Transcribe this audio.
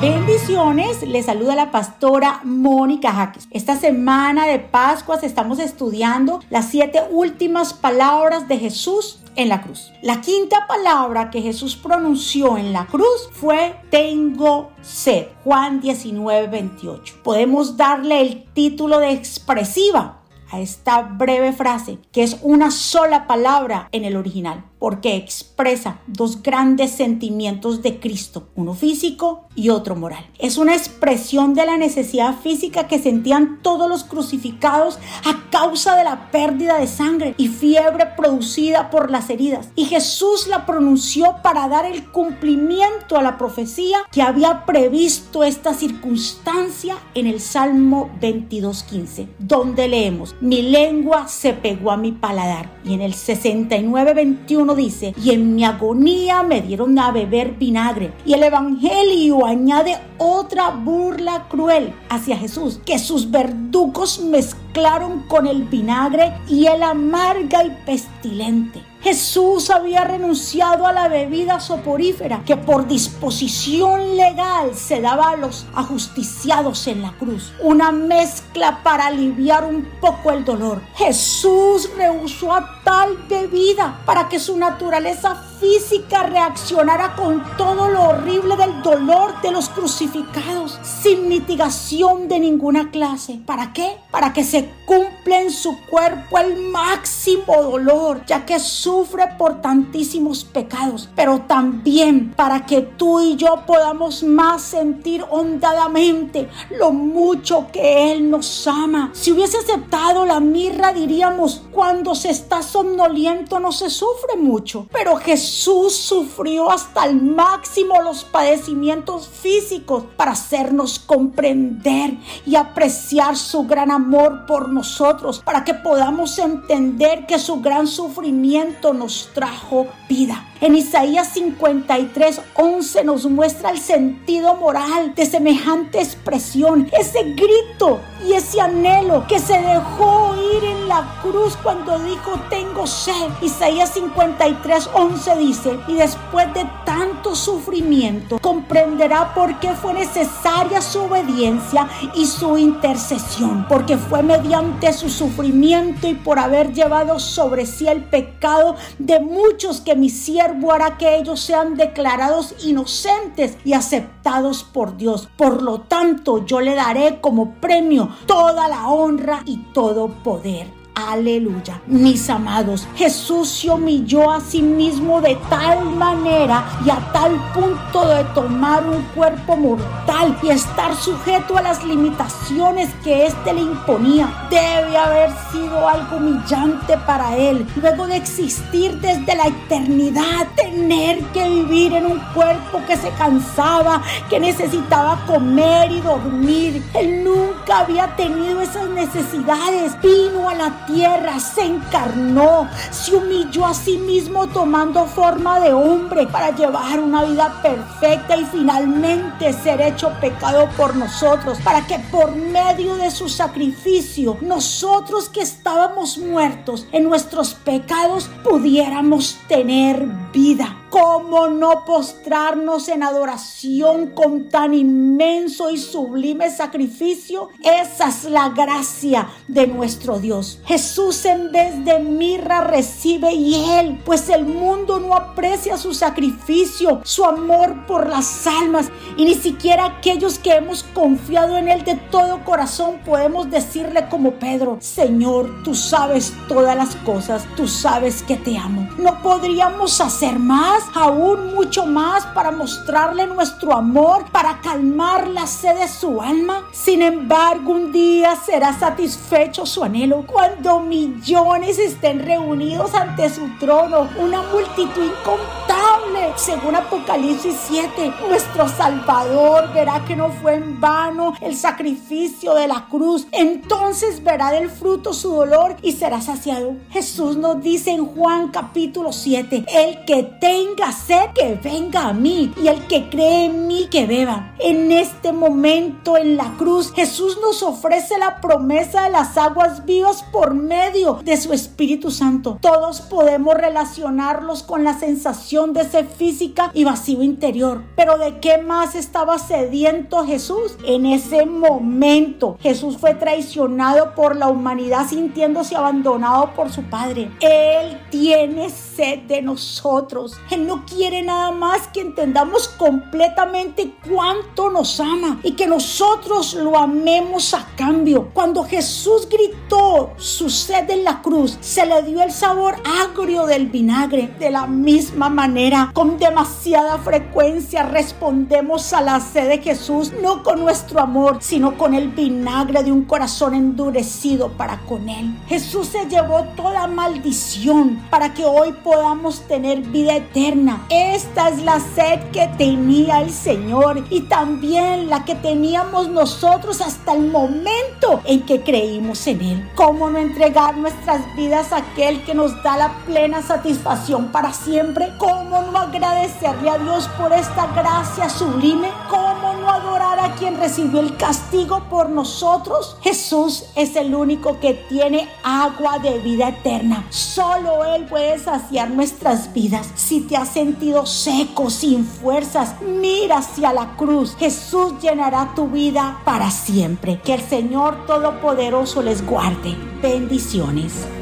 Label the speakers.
Speaker 1: bendiciones. Les saluda la pastora Mónica Jaques. Esta semana de Pascuas estamos estudiando las siete últimas palabras de Jesús en la cruz. La quinta palabra que Jesús pronunció en la cruz fue tengo sed. Juan 19, 28. Podemos darle el título de expresiva a esta breve frase, que es una sola palabra en el original porque expresa dos grandes sentimientos de Cristo, uno físico y otro moral. Es una expresión de la necesidad física que sentían todos los crucificados a causa de la pérdida de sangre y fiebre producida por las heridas. Y Jesús la pronunció para dar el cumplimiento a la profecía que había previsto esta circunstancia en el Salmo 22.15, donde leemos, mi lengua se pegó a mi paladar. Y en el 69.21 dice, y en mi agonía me dieron a beber vinagre. Y el Evangelio añade otra burla cruel hacia Jesús, que sus verdugos mezclaron con el vinagre y el amarga y pestilente. Jesús había renunciado a la bebida soporífera que por disposición legal se daba a los ajusticiados en la cruz. Una mezcla para aliviar un poco el dolor. Jesús rehusó a tal bebida para que su naturaleza física reaccionara con todo lo horrible del dolor de los crucificados, sin mitigación de ninguna clase. ¿Para qué? Para que se cumpla en su cuerpo el máximo dolor, ya que sufre por tantísimos pecados, pero también para que tú y yo podamos más sentir hondadamente lo mucho que Él nos ama. Si hubiese aceptado la mirra, diríamos, cuando se está somnoliento no se sufre mucho, pero Jesús sufrió hasta el máximo los padecimientos físicos para hacernos comprender y apreciar su gran amor por nosotros, para que podamos entender que su gran sufrimiento nos trajo vida. En Isaías 53, 11 nos muestra el sentido moral de semejante expresión, ese grito y ese anhelo que se dejó en la cruz cuando dijo tengo sed. Isaías 53, 11 dice, y después de tanto sufrimiento comprenderá por qué fue necesaria su obediencia y su intercesión, porque fue mediante su sufrimiento y por haber llevado sobre sí el pecado de muchos que mi siervo hará que ellos sean declarados inocentes y aceptados por Dios. Por lo tanto, yo le daré como premio toda la honra y todo poder. Aleluya. Mis amados, Jesús se humilló a sí mismo de tal manera y a tal punto de tomar un cuerpo mortal y estar sujeto a las limitaciones que éste le imponía. Debe haber sido algo humillante para él. Luego de existir desde la eternidad, tener que vivir en un cuerpo que se cansaba, que necesitaba comer y dormir. Él nunca había tenido esas necesidades. Vino a la tierra, se encarnó, se humilló a sí mismo tomando forma de hombre para llevar una vida perfecta y finalmente ser hecho pecado por nosotros, para que por medio de su sacrificio nosotros que estábamos muertos en nuestros pecados pudiéramos tener vida. ¿Cómo no postrarnos en adoración con tan inmenso y sublime sacrificio? Esa es la gracia de nuestro Dios. Jesús en vez de mirra recibe hiel, pues el mundo no aprecia su sacrificio, su amor por las almas y ni siquiera aquellos que hemos confiado en Él de todo corazón podemos decirle como Pedro, Señor, tú sabes todas las cosas, tú sabes que te amo. No podríamos hacer más aún mucho más para mostrarle nuestro amor, para calmar la sed de su alma. Sin embargo, un día será satisfecho su anhelo cuando millones estén reunidos ante su trono, una multitud incontable. Según Apocalipsis 7, nuestro Salvador verá que no fue en vano el sacrificio de la cruz. Entonces verá del fruto su dolor y será saciado. Jesús nos dice en Juan capítulo 7, el que tenga sed, que venga a mí. Y el que cree en mí, que beba. En este momento en la cruz, Jesús nos ofrece la promesa de las aguas vivas por medio de su Espíritu Santo. Todos podemos relacionarlos con la sensación de ese física y vacío interior. Pero ¿de qué más estaba sediento Jesús? En ese momento Jesús fue traicionado por la humanidad sintiéndose abandonado por su Padre. Él tiene sed de nosotros. Él no quiere nada más que entendamos completamente cuánto nos ama y que nosotros lo amemos a cambio. Cuando Jesús gritó su sed en la cruz, se le dio el sabor agrio del vinagre. De la misma manera, con demasiada frecuencia respondemos a la sed de Jesús, no con nuestro amor, sino con el vinagre de un corazón endurecido para con Él. Jesús se llevó toda maldición para que hoy podamos tener vida eterna. Esta es la sed que tenía el Señor y también la que teníamos nosotros hasta el momento en que creímos en Él. ¿Cómo no entregar nuestras vidas a aquel que nos da la plena satisfacción para siempre? ¿Cómo no agradecerle a Dios por esta gracia sublime? ¿Cómo no adorar a quien recibió el castigo por nosotros? Jesús es el único que tiene agua de vida eterna. Solo Él puede saciar nuestras vidas. Si te has sentido seco, sin fuerzas, mira hacia la cruz. Jesús llenará tu vida para siempre. Que el Señor Todopoderoso les guarde. Bendiciones.